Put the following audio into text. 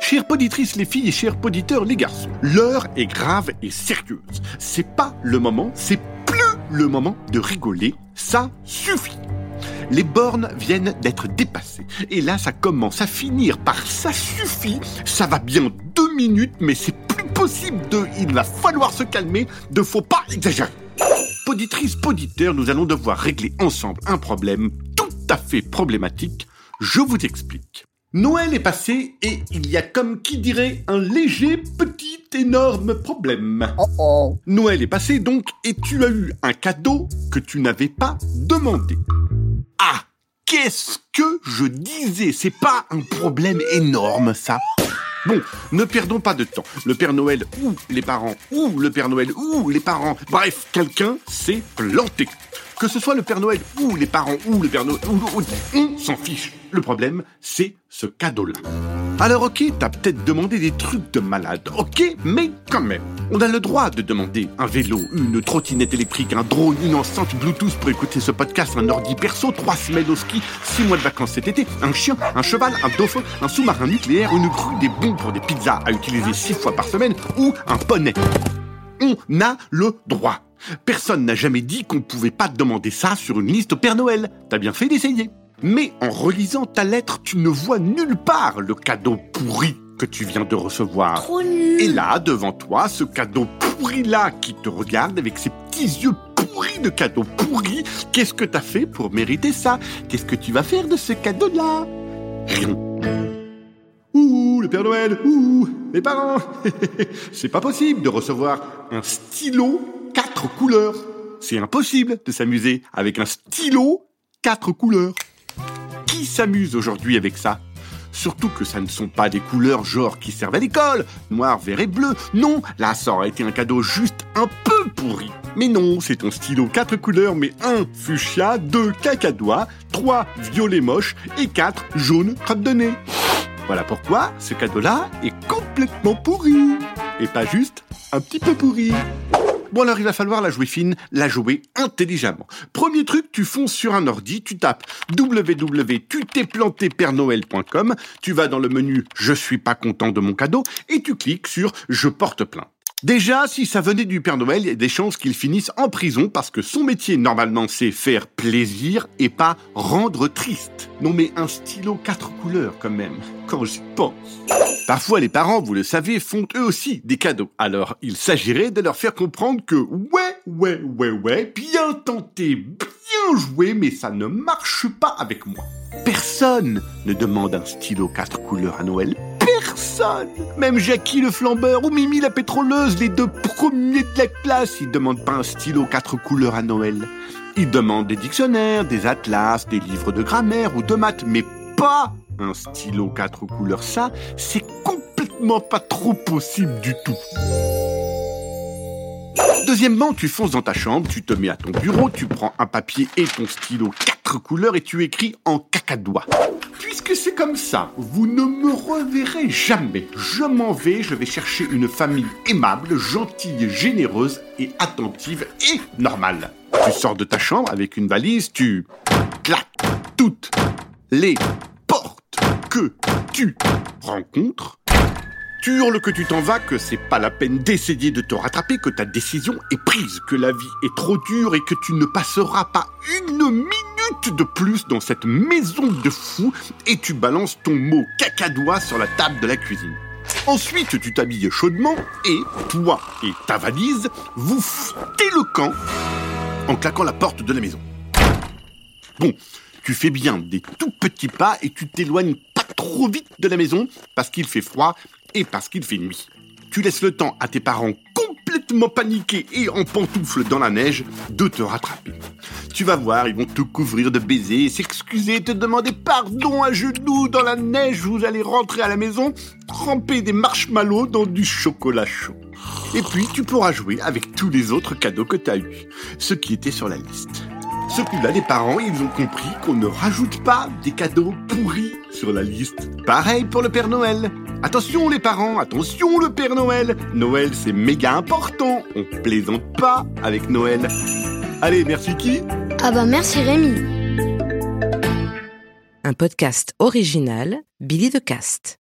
Chères poditrices les filles et chers poditeurs les garçons, l'heure est grave et sérieuse. C'est pas le moment, c'est plus le moment de rigoler, ça suffit. Les bornes viennent d'être dépassées. Et là, ça commence à finir par ça suffit. Ça va bien deux minutes, mais c'est plus possible de. Il va falloir se calmer, de faut pas exagérer. Poditrice, poditeur, nous allons devoir régler ensemble un problème tout à fait problématique. Je vous explique. Noël est passé et il y a comme qui dirait un léger petit énorme problème. Noël est passé donc et tu as eu un cadeau que tu n'avais pas demandé. Ah, qu'est-ce que je disais? C'est pas un problème énorme ça. Bon, ne perdons pas de temps. Le Père Noël ou les parents ou le Père Noël ou les parents, bref, quelqu'un s'est planté. Que ce soit le Père Noël ou les parents ou le Père Noël, ou, ou- on s'en fiche. Le problème, c'est ce cadeau-là. Alors ok, t'as peut-être demandé des trucs de malade, ok, mais quand même, on a le droit de demander un vélo, une trottinette électrique, un drone, une enceinte Bluetooth pour écouter ce podcast, un ordi perso, trois semaines au ski, six mois de vacances cet été, un chien, un cheval, un dauphin, un sous-marin nucléaire, une grue, des bons pour des pizzas à utiliser six fois par semaine ou un poney. On a le droit. Personne n'a jamais dit qu'on ne pouvait pas demander ça sur une liste au Père Noël. T'as bien fait d'essayer. Mais en relisant ta lettre, tu ne vois nulle part le cadeau pourri que tu viens de recevoir. Trop nul. Et là, devant toi, ce cadeau pourri-là qui te regarde avec ses petits yeux pourris de cadeau pourri, qu'est-ce que t'as fait pour mériter ça? Qu'est-ce que tu vas faire de ce cadeau-là? Rien. Ouh, le Père Noël, ouh, les parents. C'est pas possible de recevoir un stylo quatre couleurs. C'est impossible de s'amuser avec un stylo quatre couleurs. Qui s'amuse aujourd'hui avec ça? Surtout que ça ne sont pas des couleurs genre qui servent à l'école, noir, vert et bleu. Non, là ça aurait été un cadeau juste un peu pourri. Mais non, c'est un stylo quatre couleurs, mais un fuchsia, deux cacadois, trois violet moche et quatre jaune crotte de nez. Voilà pourquoi ce cadeau-là est complètement pourri. Et pas juste un petit peu pourri. Bon alors il va falloir la jouer fine, la jouer intelligemment. Premier truc, tu fonces sur un ordi, tu tapes www.tutesplanté-père-noël.com, tu vas dans le menu Je suis pas content de mon cadeau et tu cliques sur Je porte plainte. Déjà, si ça venait du Père Noël, il y a des chances qu'il finisse en prison parce que son métier, normalement, c'est faire plaisir et pas rendre triste. Non mais un stylo quatre couleurs quand même, quand j'y pense. Parfois, les parents, vous le savez, font eux aussi des cadeaux. Alors, il s'agirait de leur faire comprendre que ouais, ouais, ouais, ouais, bien tenté, bien joué, mais ça ne marche pas avec moi. Personne ne demande un stylo quatre couleurs à Noël. Même Jackie le flambeur ou Mimi la pétroleuse, les deux premiers de la classe, ils demandent pas un stylo quatre couleurs à Noël. Ils demandent des dictionnaires, des atlas, des livres de grammaire ou de maths, mais pas un stylo quatre couleurs. Ça, c'est complètement pas trop possible du tout. Deuxièmement, tu fonces dans ta chambre, tu te mets à ton bureau, tu prends un papier et ton stylo quatre couleurs et tu écris en cacadois. Puisque c'est comme ça, vous ne me reverrez jamais. Je m'en vais, je vais chercher une famille aimable, gentille, généreuse et attentive et normale. Tu sors de ta chambre avec une valise, tu claques toutes les portes que tu rencontres tu hurles que tu t'en vas, que c'est pas la peine d'essayer de te rattraper, que ta décision est prise, que la vie est trop dure et que tu ne passeras pas une minute de plus dans cette maison de fou et tu balances ton mot cacadois sur la table de la cuisine. Ensuite, tu t'habilles chaudement et toi et ta valise, vous foutez le camp en claquant la porte de la maison. Bon, tu fais bien des tout petits pas et tu t'éloignes pas trop vite de la maison parce qu'il fait froid et parce qu'il fait nuit. Tu laisses le temps à tes parents complètement paniqués et en pantoufles dans la neige de te rattraper. Tu vas voir, ils vont te couvrir de baisers, s'excuser, te demander pardon à genoux dans la neige. Vous allez rentrer à la maison, tremper des marshmallows dans du chocolat chaud. Et puis, tu pourras jouer avec tous les autres cadeaux que tu as eus, ceux qui étaient sur la liste. Ce coup-là, les parents, ils ont compris qu'on ne rajoute pas des cadeaux pourris sur la liste. Pareil pour le Père Noël. Attention les parents, attention le Père Noël. Noël, c'est méga important. On plaisante pas avec Noël. Allez, merci qui Ah bah merci Rémi. Un podcast original, Billy de Cast.